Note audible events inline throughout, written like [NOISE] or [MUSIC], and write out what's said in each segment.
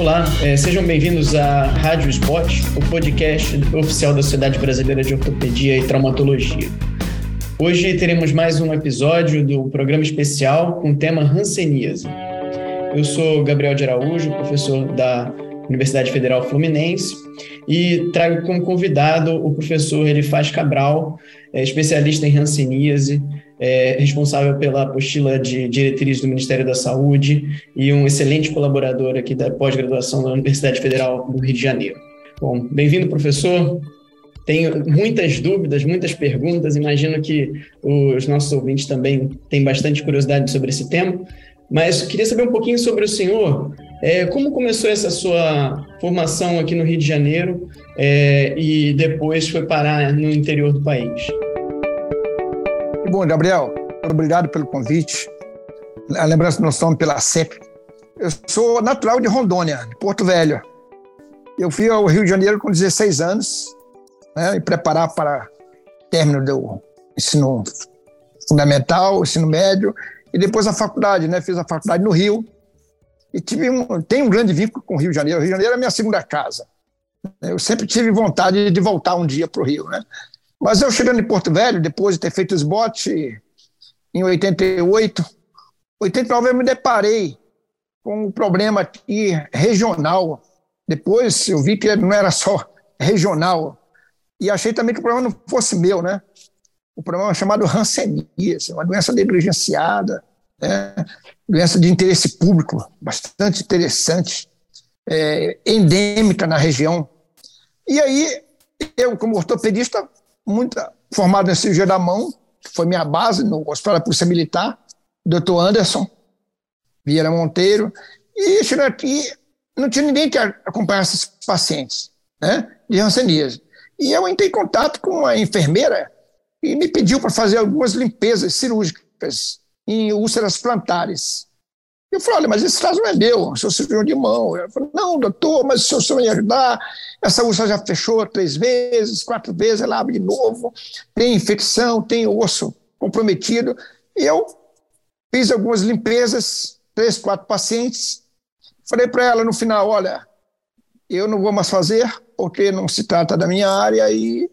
Olá, é, sejam bem-vindos à Rádio Spot, o podcast oficial da Sociedade Brasileira de Ortopedia e Traumatologia. Hoje teremos mais um episódio do programa especial com o tema Hanseníase. Eu sou Gabriel de Araújo, professor da Universidade Federal Fluminense, e trago como convidado o professor Elifaz Cabral, é, especialista em Hanseníase, é, responsável pela apostila de diretriz do Ministério da Saúde e um excelente colaborador aqui da pós-graduação da Universidade Federal do Rio de Janeiro. Bom, bem-vindo, professor. Tenho muitas dúvidas, muitas perguntas. Imagino que os nossos ouvintes também têm bastante curiosidade sobre esse tema. Mas queria saber um pouquinho sobre o senhor. É, como começou essa sua formação aqui no Rio de Janeiro é, e depois foi parar no interior do país? Bom, Gabriel, obrigado pelo convite. A lembrança do nosso nome pela CEP. Eu sou natural de Rondônia, de Porto Velho. Eu fui ao Rio de Janeiro com 16 anos, né, e preparar para término do ensino fundamental, ensino médio, e depois a faculdade, né? Fiz a faculdade no Rio. E tive um, tenho um grande vínculo com o Rio de Janeiro. O Rio de Janeiro é a minha segunda casa. Eu sempre tive vontade de voltar um dia para o Rio, né? Mas eu chegando em Porto Velho, depois de ter feito os botes em 88, 89 eu me deparei com um problema aqui regional. Depois eu vi que não era só regional. E achei também que o problema não fosse meu, né? O problema é chamado Hanseníase, uma doença negligenciada, né? doença de interesse público, bastante interessante, é, endêmica na região. E aí, eu, como ortopedista, muito formado em cirurgia da mão, que foi minha base no Hospital da Polícia Militar, doutor Anderson Vieira Monteiro, e chegando aqui, não tinha ninguém que acompanhasse esses pacientes, né, de hanseníase. E eu entrei em contato com uma enfermeira e me pediu para fazer algumas limpezas cirúrgicas em úlceras plantares. Eu falei, olha, mas esse caso não é meu, sou cirurgião de mão. Ela falou, não, doutor, mas se o senhor me ajudar, essa úlcera já fechou três vezes, quatro vezes, ela abre de novo, tem infecção, tem osso comprometido. E eu fiz algumas limpezas, três, quatro pacientes. Falei para ela no final, olha, eu não vou mais fazer, porque não se trata da minha área e,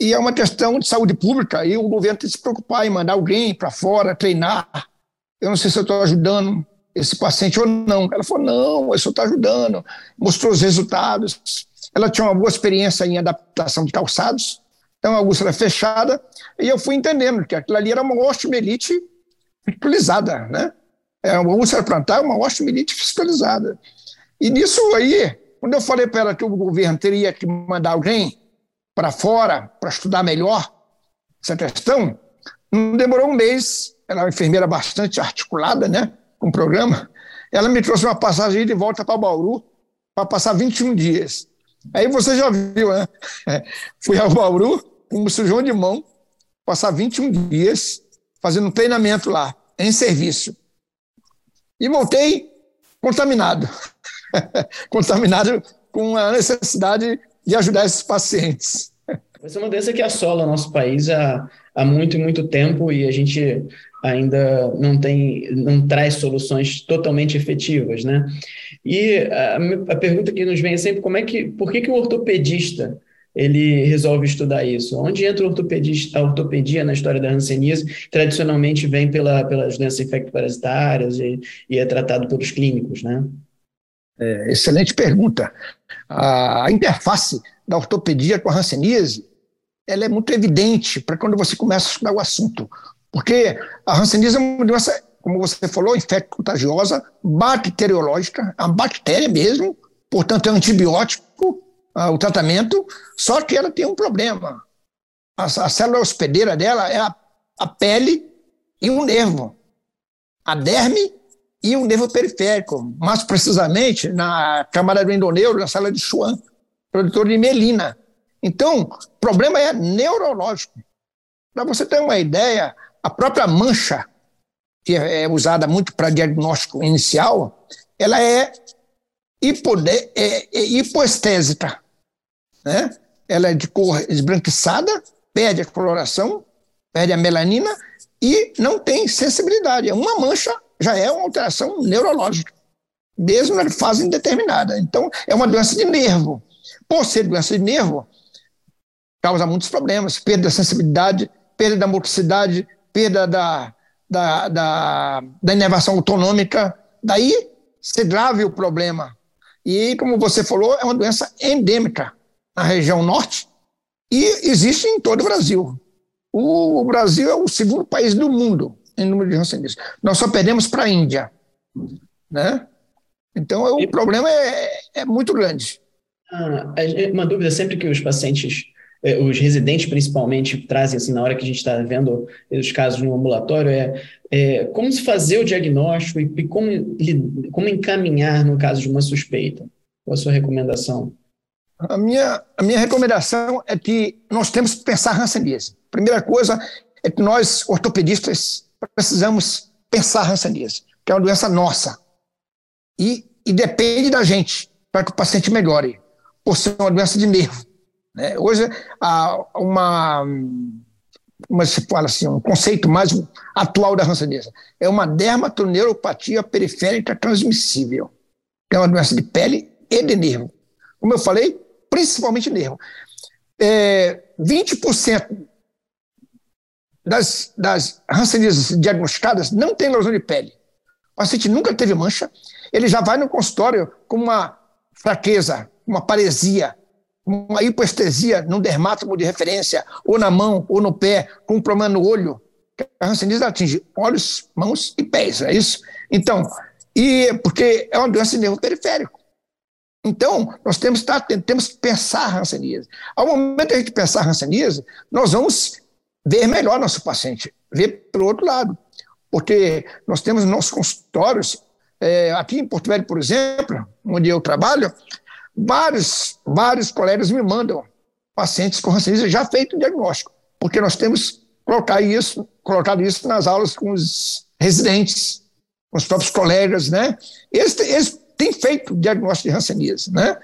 e é uma questão de saúde pública, e o governo tem que se preocupar em mandar alguém para fora treinar eu não sei se eu estou ajudando esse paciente ou não. Ela falou, não, eu só estou ajudando. Mostrou os resultados. Ela tinha uma boa experiência em adaptação de calçados, então a úlcera fechada, e eu fui entendendo que aquilo ali era uma osteomielite fiscalizada, né? É uma úlcera plantar, uma osteomielite fiscalizada. E nisso aí, quando eu falei para ela que o governo teria que mandar alguém para fora para estudar melhor essa questão, não demorou um mês ela é uma enfermeira bastante articulada, né, com o programa, ela me trouxe uma passagem de volta para Bauru para passar 21 dias. Aí você já viu, né? [LAUGHS] Fui ao Bauru como cirurgião de mão, passar 21 dias fazendo treinamento lá, em serviço. E voltei contaminado. [LAUGHS] contaminado com a necessidade de ajudar esses pacientes. Essa é uma doença que assola o nosso país há, há muito muito tempo e a gente ainda não tem, não traz soluções totalmente efetivas, né? E a, a pergunta que nos vem é sempre como é que, por que, que o ortopedista ele resolve estudar isso? Onde entra o ortopedista, a ortopedia na história da hanseníase? Tradicionalmente vem pela, pelas doenças infecto-parasitárias e, e, é tratado pelos clínicos, né? É, excelente pergunta. A, a interface da ortopedia com a hanseníase ela é muito evidente para quando você começa a estudar o assunto. Porque a hanseníase é uma doença, como você falou, infecto-contagiosa, bacteriológica, a bactéria mesmo, portanto é antibiótico uh, o tratamento, só que ela tem um problema. A, a célula hospedeira dela é a, a pele e um nervo, a derme e um nervo periférico, mais precisamente na camada do endoneuro, na célula de Schwann, produtor de melina. Então, o problema é neurológico. Para você ter uma ideia, a própria mancha, que é usada muito para diagnóstico inicial, ela é, hipode, é, é. Né? Ela é de cor esbranquiçada, perde a coloração, perde a melanina e não tem sensibilidade. Uma mancha já é uma alteração neurológica. mesmo na fase indeterminada. Então, é uma doença de nervo. Por ser doença de nervo, causa muitos problemas, perda da sensibilidade, perda da motricidade, perda da, da, da, da inervação autonômica. Daí, ser grave o problema. E, como você falou, é uma doença endêmica na região norte e existe em todo o Brasil. O Brasil é o segundo país do mundo em número de rancenistas. Nós só perdemos para a Índia. Né? Então, o problema é, é muito grande. Ah, uma dúvida sempre que os pacientes, os residentes principalmente, trazem assim, na hora que a gente está vendo os casos no ambulatório é, é, como se fazer o diagnóstico e como, como encaminhar no caso de uma suspeita. Qual a sua recomendação? A minha, a minha recomendação é que nós temos que pensar hanseníase. Primeira coisa é que nós, ortopedistas, precisamos pensar hanseníase, que é uma doença nossa. E, e depende da gente para que o paciente melhore, por ser uma doença de nervo. Né? Hoje, há uma, uma, se fala assim, um conceito mais atual da hanseníase é uma dermatoneuropatia periférica transmissível, que é uma doença de pele e de nervo. Como eu falei, principalmente nervo. É, 20% das, das hanseníases diagnosticadas não tem lesão de pele. O paciente nunca teve mancha, ele já vai no consultório com uma fraqueza, uma paresia, uma hipoestesia num dermatomo de referência, ou na mão, ou no pé, com um problema no olho. A hanseníase atinge olhos, mãos e pés, é isso? Então, e porque é uma doença de nervo periférico. Então, nós temos, tá, temos que pensar hanseníase. Ao momento de a gente pensar hanseníase, nós vamos ver melhor nosso paciente, ver pelo outro lado. Porque nós temos nossos consultórios, é, aqui em Porto Velho, por exemplo, onde eu trabalho, vários, vários colegas me mandam pacientes com hanseníase já feito o diagnóstico, porque nós temos colocar isso, colocado isso nas aulas com os residentes, com os próprios colegas, né? Eles, eles tem feito diagnóstico de hanseníase, né?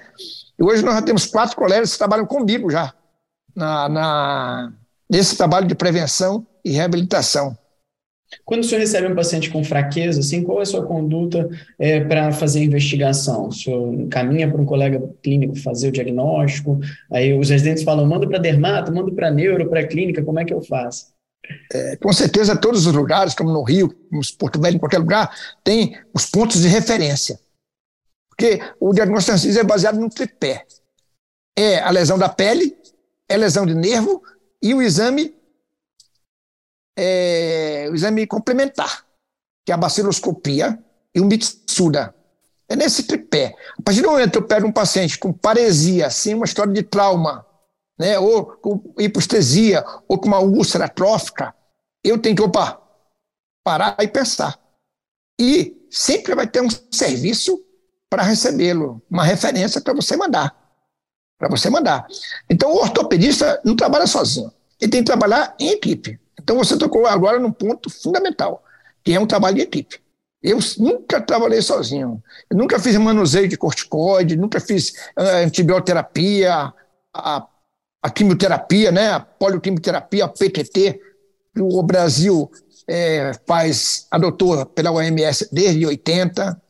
E hoje nós já temos quatro colegas que trabalham comigo já na, na, nesse trabalho de prevenção e reabilitação. Quando o senhor recebe um paciente com fraqueza, assim, qual é a sua conduta é, para fazer a investigação? O senhor encaminha para um colega clínico fazer o diagnóstico? Aí os residentes falam, manda para dermato, manda para neuro, para clínica, como é que eu faço? É, com certeza, todos os lugares, como no Rio, em Porto Velho, em qualquer lugar, tem os pontos de referência. Porque o diagnóstico é baseado no tripé. É a lesão da pele, é lesão de nervo e o exame é, o exame complementar, que é a baciloscopia e o Mitsuda. É nesse tripé. A partir do momento que eu pego um paciente com paresia, sem uma história de trauma, né, ou com hipostesia, ou com uma úlcera trófica, eu tenho que, opa, parar e pensar. E sempre vai ter um serviço para recebê-lo, uma referência para você mandar. Para você mandar. Então, o ortopedista não trabalha sozinho, ele tem que trabalhar em equipe. Então, você tocou agora num ponto fundamental, que é um trabalho de equipe. Eu nunca trabalhei sozinho. Eu nunca fiz manuseio de corticoide, nunca fiz uh, antibioterapia, a, a, quimioterapia, né, a polioquimioterapia, a PTT, que o Brasil é, faz, adotou pela OMS desde 80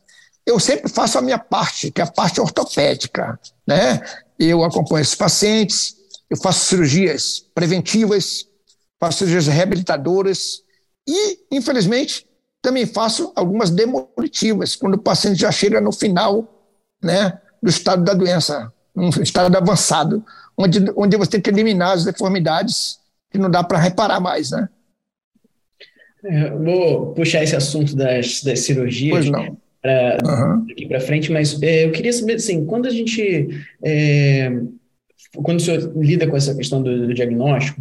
eu sempre faço a minha parte, que é a parte ortopédica. Né? Eu acompanho esses pacientes, eu faço cirurgias preventivas, faço cirurgias reabilitadoras e, infelizmente, também faço algumas demolitivas, quando o paciente já chega no final né, do estado da doença, um estado avançado, onde, onde você tem que eliminar as deformidades que não dá para reparar mais. Né? É, vou puxar esse assunto das, das cirurgias. Não uhum. para frente, mas é, eu queria saber, assim, quando a gente, é, quando o senhor lida com essa questão do, do diagnóstico,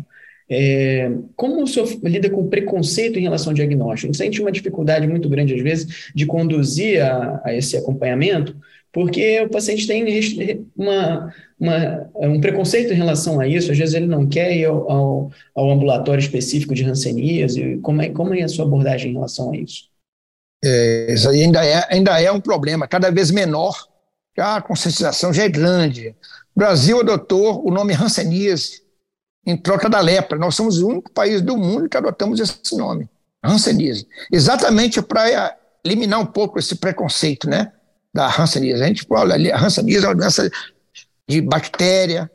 é, como o senhor lida com preconceito em relação ao diagnóstico? Você sente uma dificuldade muito grande, às vezes, de conduzir a, a esse acompanhamento, porque o paciente tem uma, uma, um preconceito em relação a isso, às vezes ele não quer ir ao, ao, ao ambulatório específico de Hanseníase. Como é, como é a sua abordagem em relação a isso? É, isso aí ainda é, ainda é um problema, cada vez menor, a conscientização já é grande. O Brasil adotou o nome Hanseníase em troca da lepra. Nós somos o único país do mundo que adotamos esse nome, Hanseníase. Exatamente para eliminar um pouco esse preconceito, né? da hanseníase. A gente fala a hanseníase é uma doença de bactéria,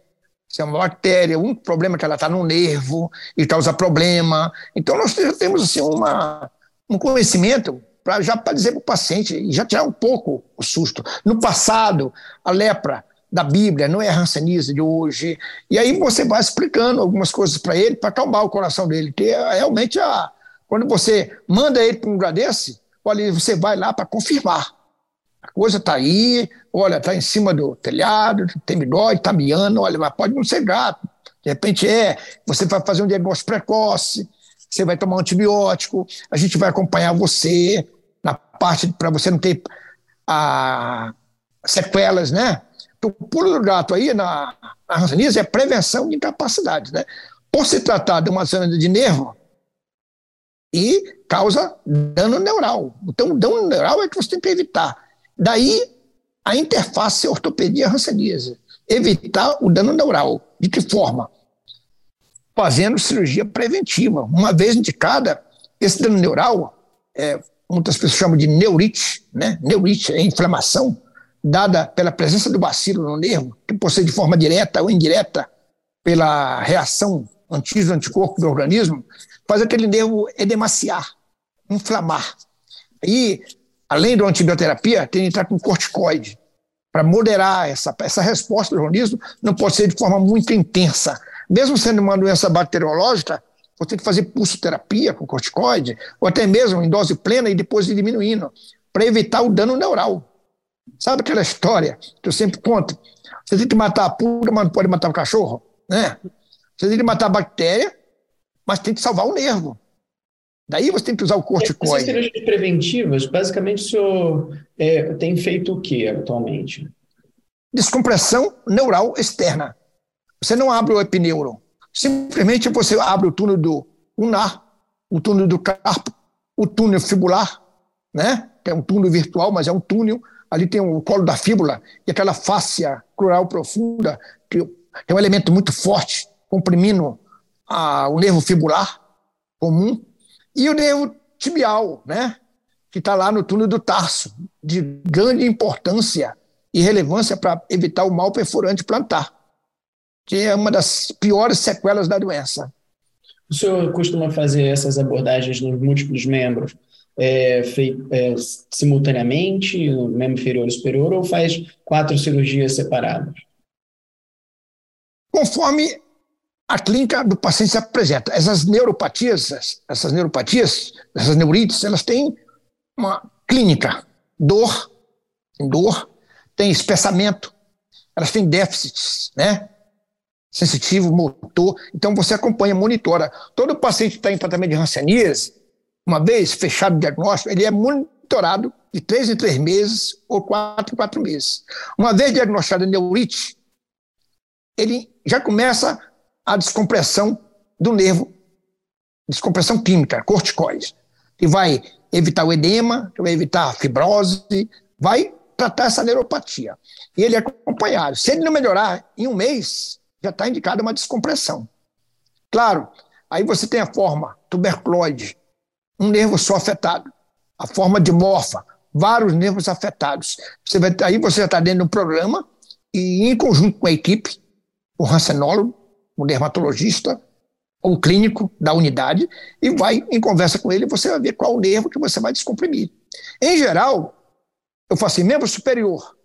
se é uma bactéria, um problema que ela está no nervo e causa problema. Então, nós já temos assim, uma, um conhecimento para já para dizer para o paciente já tirar um pouco o susto. No passado, a lepra da Bíblia não é a de hoje. E aí você vai explicando algumas coisas para ele para acalmar o coração dele. Que é realmente, a, quando você manda ele para um lugar desse, olha, você vai lá para confirmar. A coisa está aí, olha, está em cima do telhado, tem dói, está miando, olha, mas pode não ser gato. De repente é, você vai fazer um diagnóstico precoce, você vai tomar um antibiótico, a gente vai acompanhar você na parte para você não ter a, sequelas, né? O pulo do gato aí na, na é prevenção de incapacidade, né? Por se tratar de uma zona de nervo e causa dano neural. Então, dano neural é que você tem que evitar. Daí, a interface ortopedia-ranceníase. Evitar o dano neural. De que forma? Fazendo cirurgia preventiva. Uma vez indicada, esse dano neural, é, muitas pessoas chamam de neurite, né? Neurite é inflamação, dada pela presença do bacilo no nervo, que possui de forma direta ou indireta pela reação antígeno-anticorpo do organismo, faz aquele nervo edemaciar, inflamar. E, além da antibioterapia, tem que entrar com corticoide para moderar essa, essa resposta do organismo, não pode ser de forma muito intensa. Mesmo sendo uma doença bacteriológica, você tem que fazer pulsoterapia com corticoide, ou até mesmo em dose plena e depois diminuindo, para evitar o dano neural. Sabe aquela história que eu sempre conto? Você tem que matar a pulga, mas não pode matar o cachorro, né? Você tem que matar a bactéria, mas tem que salvar o nervo. Daí você tem que usar o corticoide. Essas cirurgias preventivas, basicamente o senhor é, tem feito o que atualmente? Descompressão neural externa. Você não abre o epineuro. Simplesmente você abre o túnel do unar, o túnel do carpo, o túnel fibular, né? que é um túnel virtual, mas é um túnel ali tem o colo da fíbula e aquela fáscia crural profunda, que é um elemento muito forte, comprimindo a, o nervo fibular comum, e o nervo tibial, né, que está lá no túnel do tarso, de grande importância e relevância para evitar o mal perfurante plantar, que é uma das piores sequelas da doença. O senhor costuma fazer essas abordagens nos múltiplos membros é, feito, é, simultaneamente, no membro inferior e superior, ou faz quatro cirurgias separadas? Conforme a clínica do paciente se apresenta. Essas neuropatias, essas neuropatias, essas neurites, elas têm uma clínica, dor, tem dor, tem espessamento, elas têm déficits, né? Sensitivo, motor. Então você acompanha, monitora. Todo paciente que está em tratamento de hanseníase, uma vez fechado o diagnóstico, ele é monitorado de três em três meses ou quatro em quatro meses. Uma vez diagnosticado neurite, ele já começa a descompressão do nervo, descompressão química, corticoide, que vai evitar o edema, que vai evitar a fibrose, vai tratar essa neuropatia. E ele é acompanhado. Se ele não melhorar em um mês, já está indicada uma descompressão. Claro, aí você tem a forma tuberculoide, um nervo só afetado. A forma de morfa, vários nervos afetados. Você vai, aí você já está dentro de um programa e, em conjunto com a equipe, o rancenólogo, o dermatologista, ou o clínico da unidade, e vai em conversa com ele, você vai ver qual o nervo que você vai descomprimir. Em geral, eu faço assim, membro superior,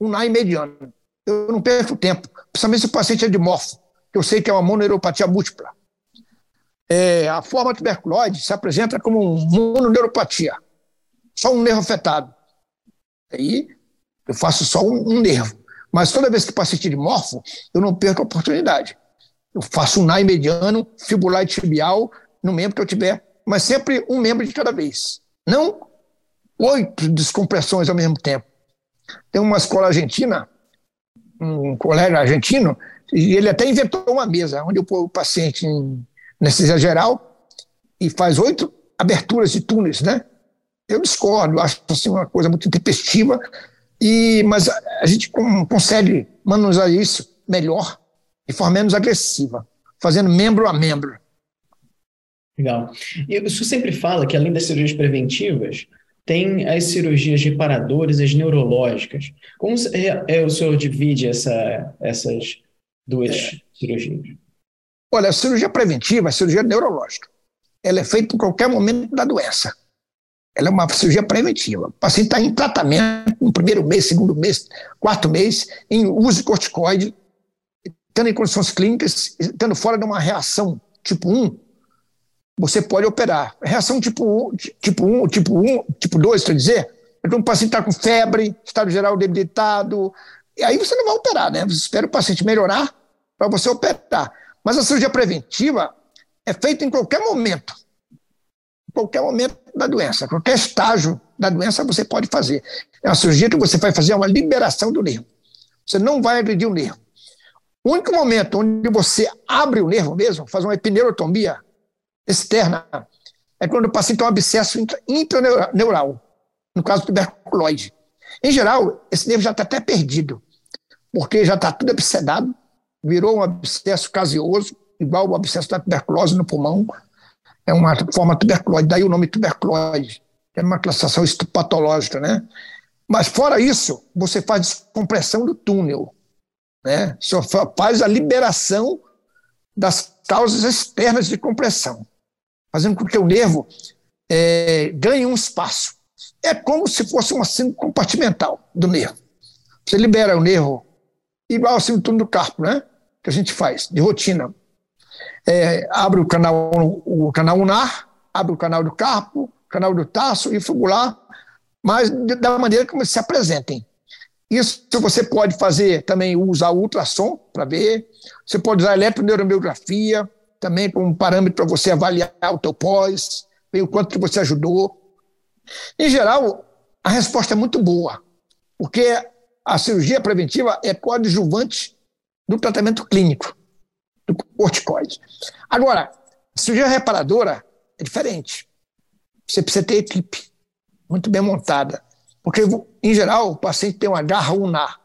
um NAI mediano. Eu não perco tempo, principalmente se o paciente é de morfo, que eu sei que é uma mononeuropatia múltipla é, a forma tuberculose se apresenta como um mononeuropatia, só um nervo afetado. Aí eu faço só um, um nervo. Mas toda vez que o paciente de morfo, eu não perco a oportunidade. Eu faço um NAI mediano, fibular e tibial, no membro que eu tiver, mas sempre um membro de cada vez. Não oito descompressões ao mesmo tempo. Tem uma escola argentina, um colega argentino, e ele até inventou uma mesa onde o paciente em anestesia geral e faz oito aberturas de túneis, né? Eu discordo, acho assim uma coisa muito intempestiva, e, mas a, gente consegue manusear isso melhor, de forma menos agressiva, fazendo membro a membro. Legal. E o senhor sempre fala que, além das cirurgias preventivas, tem as cirurgias reparadoras, as neurológicas. Como é, é, o senhor divide essa, essas duas é. cirurgias? Olha, a cirurgia preventiva, a cirurgia neurológica, ela é feita em qualquer momento da doença. Ela é uma cirurgia preventiva. O paciente está em tratamento no primeiro mês, segundo mês, quarto mês, em uso de corticoide, estando em condições clínicas, estando fora de uma reação tipo 1, você pode operar. Reação tipo 1, tipo 1, tipo 1, tipo 2, quer dizer, quando o paciente está com febre, estado geral debilitado, e aí você não vai operar, né? Você espera o paciente melhorar para você operar. Mas a cirurgia preventiva é feita em qualquer momento. Em qualquer momento da doença, qualquer estágio da doença você pode fazer. É uma cirurgia que você vai fazer é uma liberação do nervo. Você não vai agredir o nervo. O único momento onde você abre o nervo mesmo, faz uma epineurotomia externa, é quando o paciente tem um abscesso intraneural, no caso do tuberculose. Em geral, esse nervo já está até perdido, porque já está tudo abscedado, virou um abscesso caseoso, igual o abscesso da tuberculose no pulmão, é uma forma tuberculose, daí o nome tuberculose, é uma classificação patológica, né? Mas fora isso, você faz descompressão do túnel, né? Só faz a liberação das causas externas de compressão, fazendo com que o nervo é, ganhe um espaço. É como se fosse uma síndrome compartimental do nervo. Você libera o nervo igual ao síndrome do carpo, né? Que a gente faz de rotina. É, abre o canal, o canal unar, abre o canal do carpo, canal do taço e fugular, mas da maneira como se apresentem. Isso você pode fazer também usar ultrassom para ver. Você pode usar eletroneuromiografia também como parâmetro para você avaliar o teu pós, ver o quanto você ajudou. Em geral, a resposta é muito boa, porque a cirurgia preventiva é coadjuvante do tratamento clínico do corticoide. Agora, a cirurgia reparadora é diferente. Você precisa ter equipe muito bem montada. Porque, em geral, o paciente tem uma garra unar,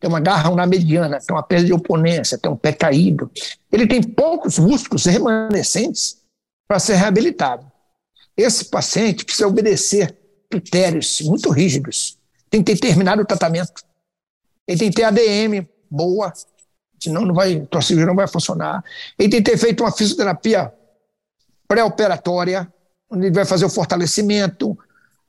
tem uma garra unar mediana, tem uma perda de oponência, tem um pé caído. Ele tem poucos músculos remanescentes para ser reabilitado. Esse paciente precisa obedecer critérios muito rígidos. Tem que ter terminado o tratamento. Ele tem que ter ADM boa, senão não vai, a cirurgia não vai funcionar. Ele tem que ter feito uma fisioterapia pré-operatória, onde ele vai fazer o fortalecimento,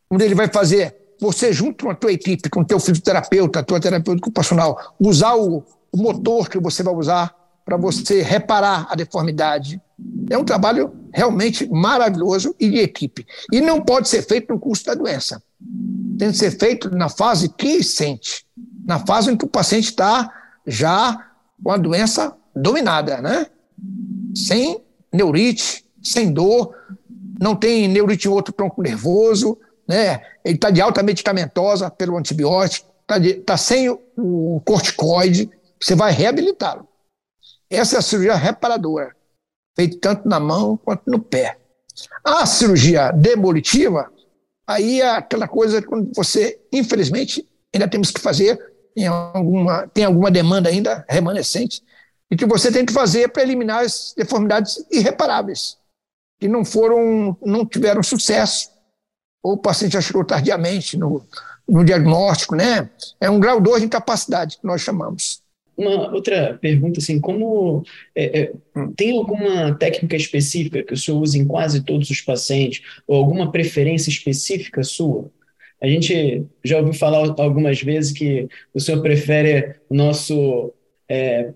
onde ele vai fazer você junto com a tua equipe, com o teu fisioterapeuta, tua terapeuta ocupacional, usar o, o motor que você vai usar para você reparar a deformidade. É um trabalho realmente maravilhoso e de equipe. E não pode ser feito no curso da doença. Tem que ser feito na fase quiescente, na fase em que o paciente está já com a doença dominada, né? Sem neurite, sem dor, não tem neurite em outro tronco nervoso, né? Ele está de alta medicamentosa pelo antibiótico, está tá sem o, o corticoide, você vai reabilitá-lo. Essa é a cirurgia reparadora, feita tanto na mão quanto no pé. A cirurgia demolitiva, aí é aquela coisa quando você, infelizmente, ainda temos que fazer, em alguma, tem alguma demanda ainda remanescente, e que você tem que fazer para eliminar as deformidades irreparáveis, que não foram, não tiveram sucesso ou o paciente já chegou tardiamente no, no diagnóstico, né? É um grau 2 de incapacidade que nós chamamos. Uma outra pergunta, assim, como é, é, tem alguma técnica específica que o senhor usa em quase todos os pacientes, ou alguma preferência específica sua? A gente já ouviu falar algumas vezes que o senhor prefere o nosso é,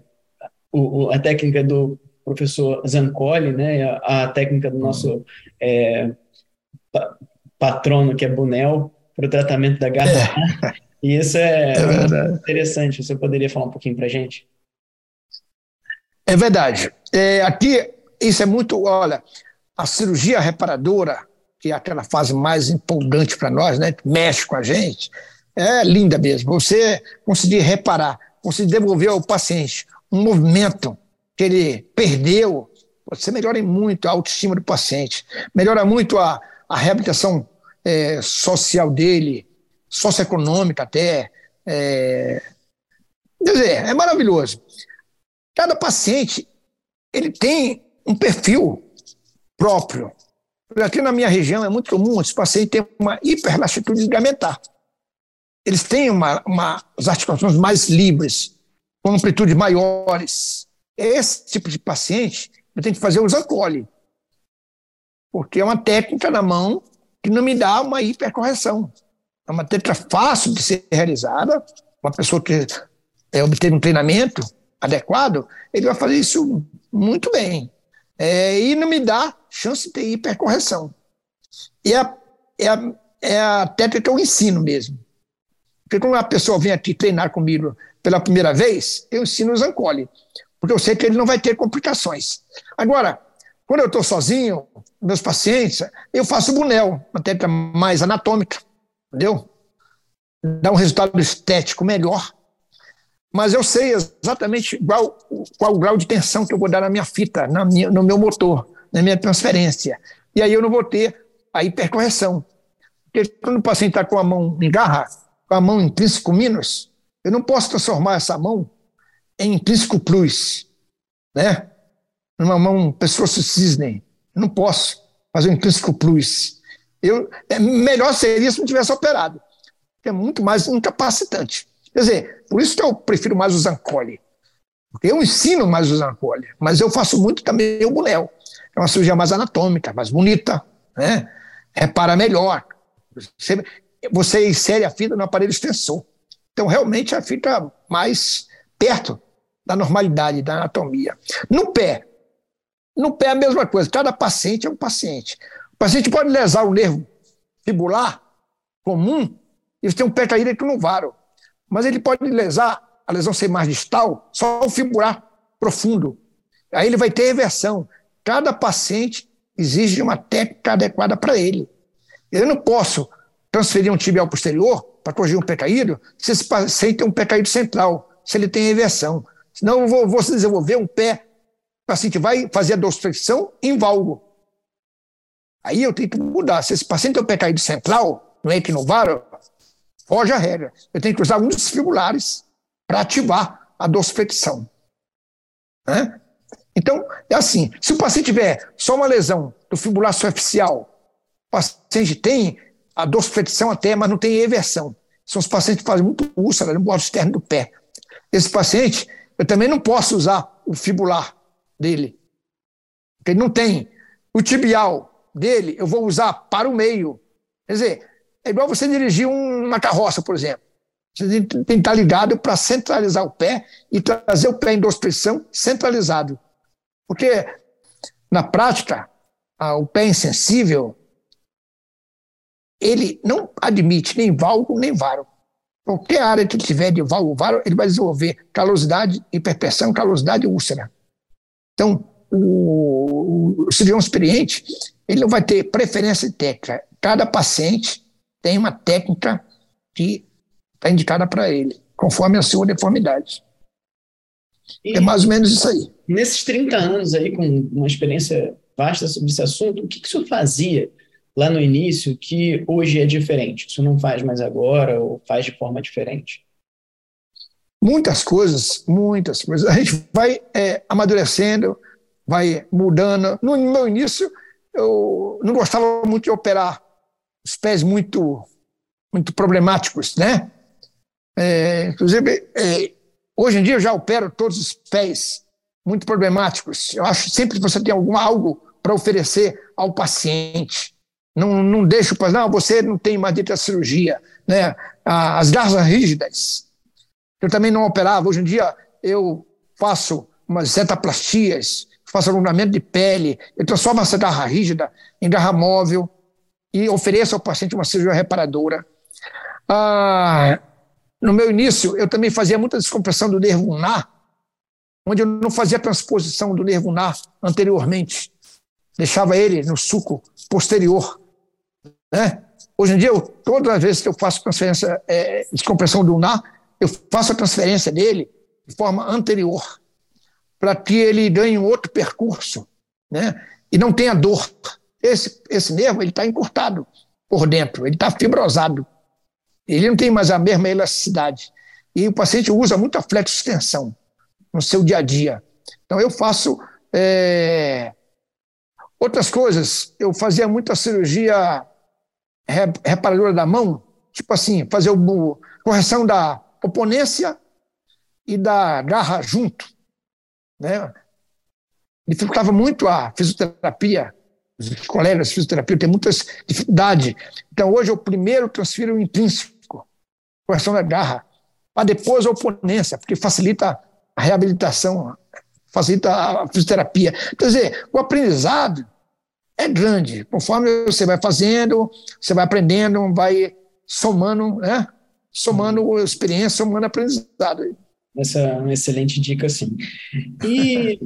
o, a técnica do professor Zancoli, né, a, a técnica do nosso é, patrono, que é Bunel, para o tratamento da garganta. É. E isso é, é interessante. Você poderia falar um pouquinho para a gente? É verdade. É, aqui, isso é muito. Olha, a cirurgia reparadora, que é aquela fase mais empolgante para nós, né, mexe com a gente, é linda mesmo. Você conseguir reparar, conseguir devolver ao paciente um movimento que ele perdeu, você melhora muito a autoestima do paciente, melhora muito a, a reabilitação é, social dele, socioeconômica até. É, quer dizer, é maravilhoso. Cada paciente ele tem um perfil próprio. Aqui na minha região é muito comum os pacientes terem uma hiperlaxitude ligamentar. Eles têm uma, uma, as articulações mais livres, com amplitudes maiores. Esse tipo de paciente, eu tenho que fazer o zancole, porque é uma técnica na mão que não me dá uma hipercorreção. É uma técnica fácil de ser realizada, uma pessoa que é, obter um treinamento adequado, ele vai fazer isso muito bem. É, e não me dá chance de hipercorreção. E é, é, a, é a que eu ensino mesmo. Porque quando uma pessoa vem aqui treinar comigo pela primeira vez, eu ensino o Zancoli, porque eu sei que ele não vai ter complicações. Agora, quando eu estou sozinho, meus pacientes, eu faço o Bunel, uma técnica mais anatômica, entendeu? Dá um resultado estético melhor, mas eu sei exatamente qual, qual o grau de tensão que eu vou dar na minha fita, na minha, no meu motor, na minha transferência. E aí eu não vou ter a hipercorreção. Porque quando o paciente está com a mão em garra, com a mão intrínseco minus, eu não posso transformar essa mão em intrínseco plus, né? Numa mão pessoa cisne. Eu não posso fazer um intrínseco plus. Eu, é, melhor seria se não tivesse operado, é muito mais incapacitante. Quer dizer, por isso que eu prefiro mais o Zancoli. Porque eu ensino mais o Zancoli, mas eu faço muito também o Bunel. É uma cirurgia mais anatômica, mais bonita, né? repara melhor. Você, você insere a fita no aparelho extensor. Então, realmente, a fita mais perto da normalidade, da anatomia. No pé, no pé é a mesma coisa, cada paciente é um paciente. O paciente pode lesar o nervo fibular comum e tem um pé caído no varo, mas ele pode lesar, a lesão ser mais distal, só o fibular profundo. Aí ele vai ter reversão. Cada paciente exige uma técnica adequada para ele. Eu não posso transferir um tibial posterior para corrigir um pé caído se esse paciente tem um pé caído central, se ele tem reversão. Senão eu vou, vou desenvolver um pé, o paciente vai fazer a dorsiflexão em valgo. Aí eu tenho que mudar. Se esse paciente tem um pé caído central, no equinovaro, foge a regra. Eu tenho que usar um dos fibulares para ativar a dorsiflexão. Né? Então, é assim: se o paciente tiver só uma lesão do fibular superficial, o paciente tem a dorsiflexão até, mas não tem eversão. São os pacientes que fazem muito úlcera no bordo externo do pé. Esse paciente, eu também não posso usar o fibular dele, porque ele não tem. O tibial dele, eu vou usar para o meio. Quer dizer, é igual você dirigir uma carroça, por exemplo. Você tem que estar ligado para centralizar o pé e trazer o pé em dorsiflexão centralizado. Porque, na prática, o pé insensível, ele não admite nem valgo nem varo. Qualquer área que ele tiver de valgo varo, ele vai desenvolver calosidade, hiperpressão, calosidade e úlcera. Então, o, o cirurgião experiente, ele não vai ter preferência técnica. Cada paciente tem uma técnica que está indicada para ele, conforme a sua deformidade. E é mais ou menos isso aí. Nesses 30 anos aí, com uma experiência vasta sobre esse assunto, o que, que o senhor fazia lá no início que hoje é diferente? Senhor não faz mais agora ou faz de forma diferente? Muitas coisas, muitas coisas. A gente vai é, amadurecendo, vai mudando. No meu início, eu não gostava muito de operar os pés muito, muito problemáticos, né? É, inclusive, é, Hoje em dia eu já opero todos os pés muito problemáticos. Eu acho sempre que você tem algum, algo para oferecer ao paciente. Não, não deixo para não, você não tem direito à cirurgia. Né? As garras rígidas, eu também não operava. Hoje em dia eu faço umas zetaplastias, faço alongamento de pele, eu transformo essa garra rígida em garra móvel e ofereço ao paciente uma cirurgia reparadora. Ah, no meu início, eu também fazia muita descompressão do nervo ulnar, onde eu não fazia transposição do nervo ulnar anteriormente. Deixava ele no suco posterior. Né? Hoje em dia, eu, todas as vezes que eu faço transferência, é, descompressão do ulnar, eu faço a transferência dele de forma anterior, para que ele ganhe um outro percurso né? e não tenha dor. Esse, esse nervo está encurtado por dentro, ele está fibrosado. Ele não tem mais a mesma elasticidade. E o paciente usa muita flexo-extensão no seu dia a dia. Então, eu faço. É... Outras coisas, eu fazia muita cirurgia reparadora da mão, tipo assim, fazer o, correção da oponência e da garra junto. Né? Dificultava muito a fisioterapia. Os colegas de fisioterapia têm muita dificuldade. Então, hoje eu primeiro transfiro o intrínseco, correção da garra, para depois a oponência, porque facilita a reabilitação, facilita a fisioterapia. Quer dizer, o aprendizado é grande. Conforme você vai fazendo, você vai aprendendo, vai somando, né? Somando experiência, somando aprendizado. Essa é uma excelente dica, sim. E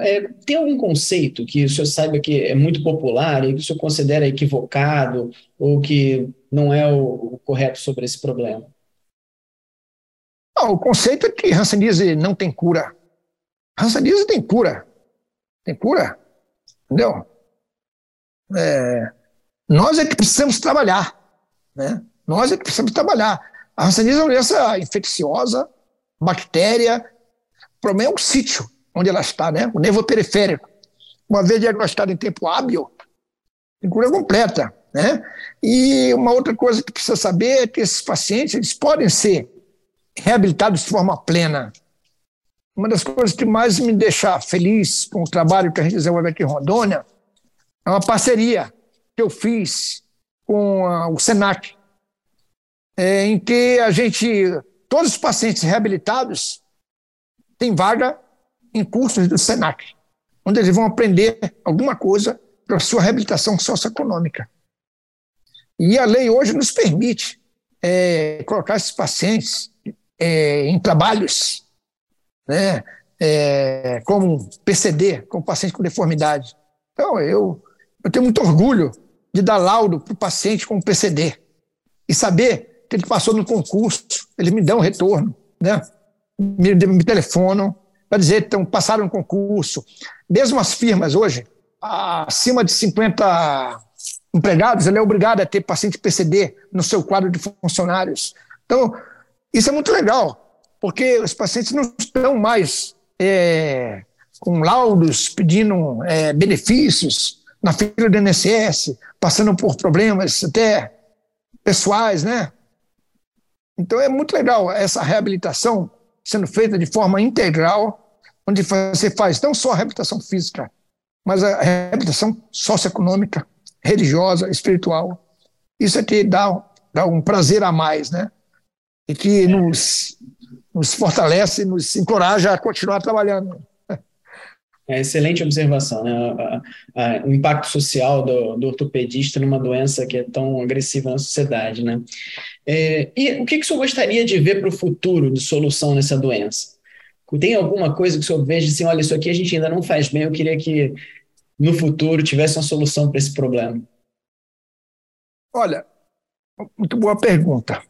é, tem algum conceito que o senhor saiba que é muito popular e que o senhor considera equivocado ou que não é o, o correto sobre esse problema? Não, o conceito é que Hanseníase não tem cura. Hanseníase tem cura. Tem cura. Entendeu? É, nós é que precisamos trabalhar. Né? Nós é que precisamos trabalhar. A Hanseníase é uma doença infecciosa, bactéria. O problema é o sítio onde ela está, né? o nervo periférico. Uma vez diagnosticado em tempo hábil, tem cura completa. Né? E uma outra coisa que precisa saber é que esses pacientes eles podem ser reabilitados de forma plena. Uma das coisas que mais me deixa feliz com o trabalho que a gente desenvolve aqui em Rondônia é uma parceria que eu fiz com a, o SENAC, é, em que a gente, todos os pacientes reabilitados têm vaga em cursos do SENAC, onde eles vão aprender alguma coisa para a sua reabilitação socioeconômica. E a lei hoje nos permite é, colocar esses pacientes é, em trabalhos, né, é, como PCD, como paciente com deformidade. Então, eu, eu tenho muito orgulho de dar laudo para o paciente com PCD e saber que ele passou no concurso, eles me dão um retorno, né? me, me telefonam para dizer que passaram no concurso. Mesmo as firmas hoje, acima de 50 empregados, ele é obrigado a ter paciente PCD no seu quadro de funcionários. Então, isso é muito legal, porque os pacientes não estão mais é, com laudos pedindo é, benefícios na fila do INSS, passando por problemas até pessoais, né? Então é muito legal essa reabilitação sendo feita de forma integral, onde você faz não só a reabilitação física, mas a reabilitação socioeconômica, religiosa, espiritual. Isso é que dá, dá um prazer a mais, né? e que nos, nos fortalece, nos encoraja a continuar trabalhando. É excelente observação, né? o impacto social do, do, ortopedista numa doença que é tão agressiva na sociedade, né? É, e o que, que o senhor gostaria de ver para o futuro de solução nessa doença? Tem alguma coisa que o senhor veja assim, olha, isso aqui a gente ainda não faz bem, eu queria que no futuro tivesse uma solução para esse problema? Olha, muito boa pergunta.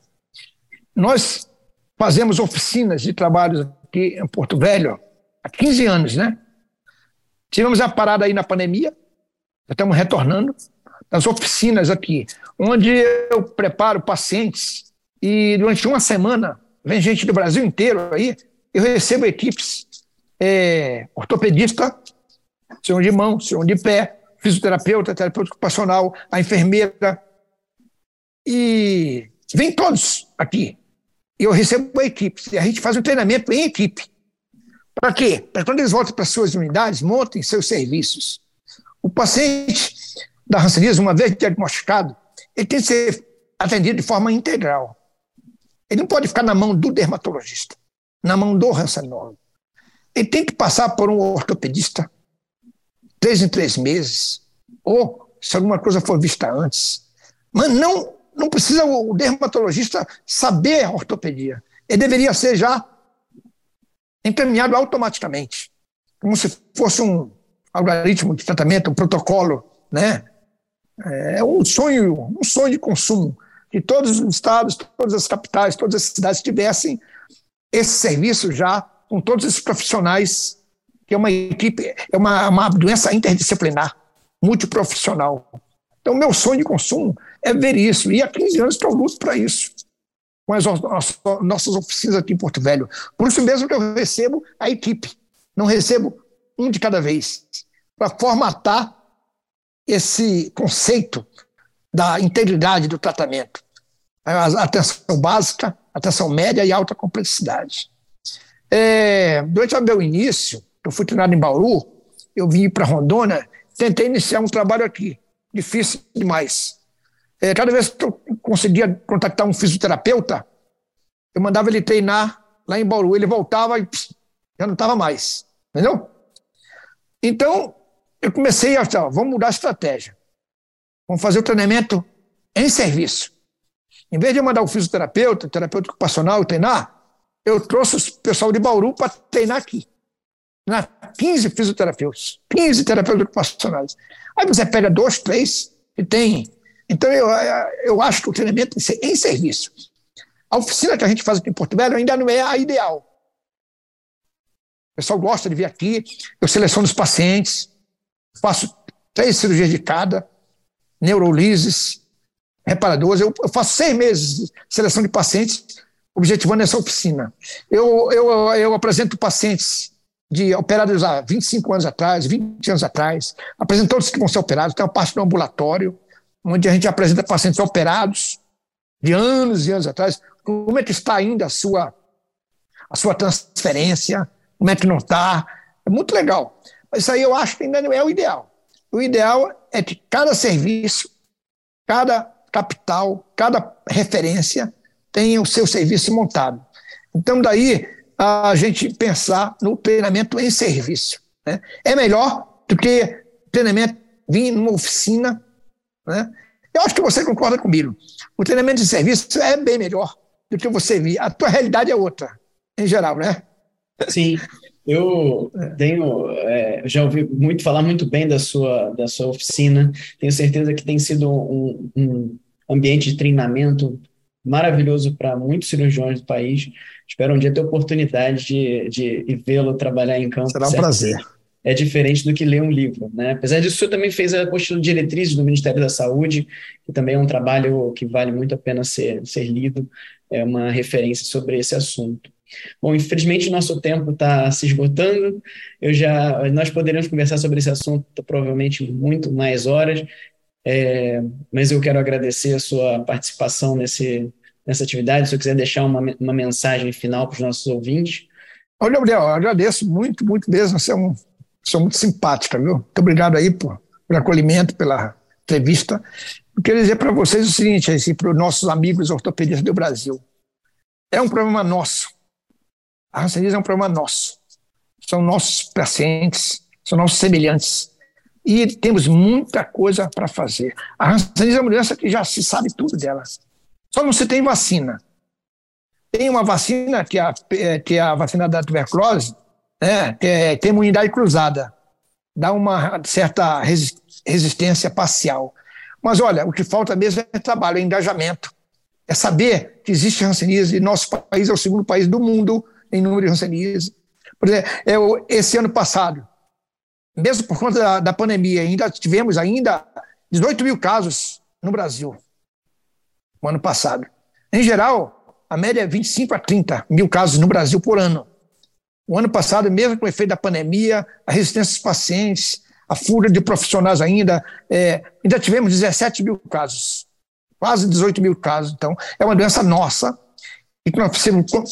Nós fazemos oficinas de trabalhos aqui em Porto Velho há 15 anos, né? Tivemos a parada aí na pandemia, já estamos retornando, das oficinas aqui, onde eu preparo pacientes e durante uma semana vem gente do Brasil inteiro aí, eu recebo equipes é, ortopedista, senhor de mão, senhor de pé, fisioterapeuta, terapeuta ocupacional, a enfermeira, e vem todos aqui eu recebo a equipe. E a gente faz um treinamento em equipe. Para quê? Para quando eles voltam para suas unidades, montem seus serviços. O paciente da hanseníase, uma vez diagnosticado, ele tem que ser atendido de forma integral. Ele não pode ficar na mão do dermatologista, na mão do hansenólogo. Ele tem que passar por um ortopedista três em três meses, ou se alguma coisa for vista antes. Mas não não precisa o dermatologista saber ortopedia. Ele deveria ser já encaminhado automaticamente, como se fosse um algoritmo de tratamento, um protocolo, né? É um sonho, um sonho de consumo que todos os estados, todas as capitais, todas as cidades tivessem esse serviço já com todos esses profissionais, que é uma equipe, é uma, uma doença interdisciplinar, multiprofissional. Então, meu sonho de consumo é ver isso. E há 15 anos que eu luto para isso. Com as nossas oficinas aqui em Porto Velho. Por isso mesmo que eu recebo a equipe. Não recebo um de cada vez. Para formatar esse conceito da integridade do tratamento. Atenção básica, atenção média e alta complexidade. É, durante o meu início, eu fui treinado em Bauru, eu vim para Rondônia, tentei iniciar um trabalho aqui. Difícil demais. É, cada vez que eu conseguia contactar um fisioterapeuta, eu mandava ele treinar lá em Bauru. Ele voltava e pss, já não estava mais. Entendeu? Então, eu comecei a achar, vamos mudar a estratégia. Vamos fazer o treinamento em serviço. Em vez de eu mandar o fisioterapeuta, o terapeuta ocupacional treinar, eu trouxe o pessoal de Bauru para treinar aqui. Na 15 fisioterapeutas, 15 terapeutas ocupacionais. Aí você pega dois, três e tem. Então eu, eu acho que o treinamento ser em serviço. A oficina que a gente faz aqui em Porto Velho ainda não é a ideal. O pessoal gosta de vir aqui, eu seleciono os pacientes, faço três cirurgias de cada, neurolises, reparadores. Eu, eu faço seis meses de seleção de pacientes, objetivando essa oficina. Eu, eu, eu apresento pacientes de operados há 25 anos atrás, 20 anos atrás, apresento todos que vão ser operados, tem uma parte do ambulatório, onde a gente apresenta pacientes operados de anos e anos atrás, como é que está ainda a sua, a sua transferência, como é que não está. É muito legal. Mas isso aí eu acho que ainda não é o ideal. O ideal é que cada serviço, cada capital, cada referência tenha o seu serviço montado. Então, daí a gente pensar no treinamento em serviço. Né? É melhor do que treinamento vir numa oficina. Né? Eu acho que você concorda comigo. O treinamento de serviço é bem melhor do que você vir. A tua realidade é outra, em geral, né? Sim, eu tenho, é, já ouvi muito falar muito bem da sua, da sua oficina. Tenho certeza que tem sido um, um ambiente de treinamento maravilhoso para muitos cirurgiões do país. Espero um dia ter oportunidade de, de vê-lo trabalhar em campo. Será um certo? prazer. É diferente do que ler um livro, né? Apesar disso, o senhor também fez a apostila de diretrizes do Ministério da Saúde, que também é um trabalho que vale muito a pena ser, ser lido, é uma referência sobre esse assunto. Bom, infelizmente nosso tempo está se esgotando. Eu já, nós poderíamos conversar sobre esse assunto provavelmente muito mais horas, é, mas eu quero agradecer a sua participação nesse, nessa atividade. Se você quiser deixar uma, uma mensagem final para os nossos ouvintes. Olha, Gabriel, eu agradeço muito, muito mesmo. Você é um pessoa muito simpática, viu? Muito obrigado aí por, pelo acolhimento, pela entrevista. Eu queria dizer para vocês o seguinte, assim, para os nossos amigos ortopedistas do Brasil. É um problema nosso a rancenismo é um problema nosso. São nossos pacientes, são nossos semelhantes. E temos muita coisa para fazer. A rancenismo é uma doença que já se sabe tudo dela. Só não se tem vacina. Tem uma vacina, que é a, que é a vacina da tuberculose, né, que é, tem imunidade cruzada. Dá uma certa resistência parcial. Mas olha, o que falta mesmo é trabalho, é engajamento. É saber que existe rancenismo e nosso país é o segundo país do mundo em número de ranceníase. Por exemplo, eu, esse ano passado, mesmo por conta da, da pandemia, ainda tivemos ainda 18 mil casos no Brasil, no ano passado. Em geral, a média é 25 a 30 mil casos no Brasil por ano. O ano passado, mesmo com o efeito da pandemia, a resistência dos pacientes, a fúria de profissionais ainda, é, ainda tivemos 17 mil casos, quase 18 mil casos. Então, é uma doença nossa e que nós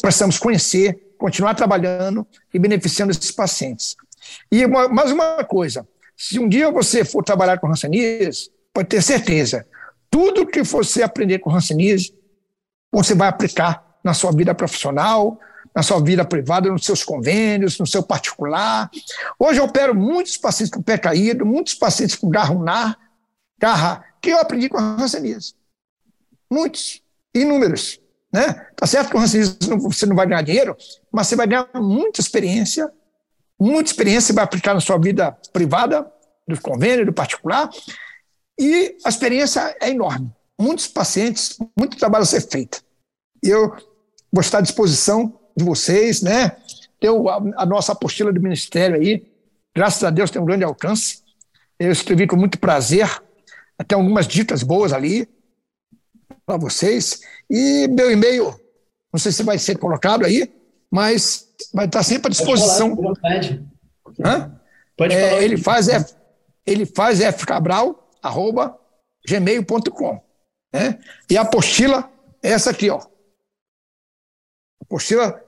precisamos conhecer, continuar trabalhando e beneficiando esses pacientes. E uma, mais uma coisa, se um dia você for trabalhar com Hanseníase, pode ter certeza, tudo que você aprender com Hanseníase, você vai aplicar na sua vida profissional, na sua vida privada, nos seus convênios, no seu particular. Hoje eu opero muitos pacientes com pé caído, muitos pacientes com garra unar, garra, que eu aprendi com a Hanseníase. Muitos, inúmeros. Né? Tá certo que o rancenismo você não vai ganhar dinheiro, mas você vai ganhar muita experiência, muita experiência vai aplicar na sua vida privada, do convênio, do particular, e a experiência é enorme. Muitos pacientes, muito trabalho a ser feito. Eu vou estar à disposição de vocês, né? Tem a nossa apostila do Ministério aí, graças a Deus tem um grande alcance. Eu escrevi com muito prazer, até algumas dicas boas ali para vocês. E meu e-mail, não sei se vai ser colocado aí, mas vai estar sempre à disposição. Pode falar? Pode é, falar. Ele faz F, ele faz F Cabral, arroba gmail.com. Né? E a apostila é essa aqui, ó. Apostila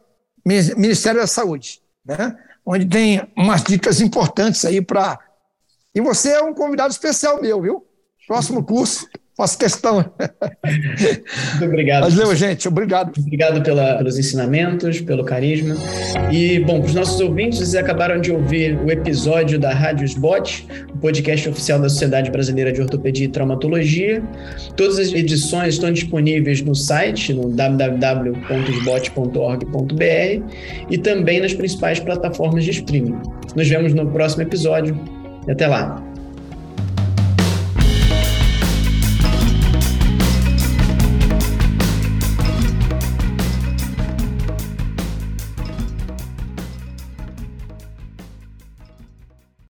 Ministério da Saúde, né? onde tem umas dicas importantes aí para. E você é um convidado especial meu, viu? Próximo curso, faço questão. Muito obrigado. Valeu, gente. Obrigado. Obrigado pela, pelos ensinamentos, pelo carisma. E, bom, para os nossos ouvintes, vocês acabaram de ouvir o episódio da Rádio Sbot, o podcast oficial da Sociedade Brasileira de Ortopedia e Traumatologia. Todas as edições estão disponíveis no site, no www.sbot.org.br e também nas principais plataformas de streaming. Nos vemos no próximo episódio até lá.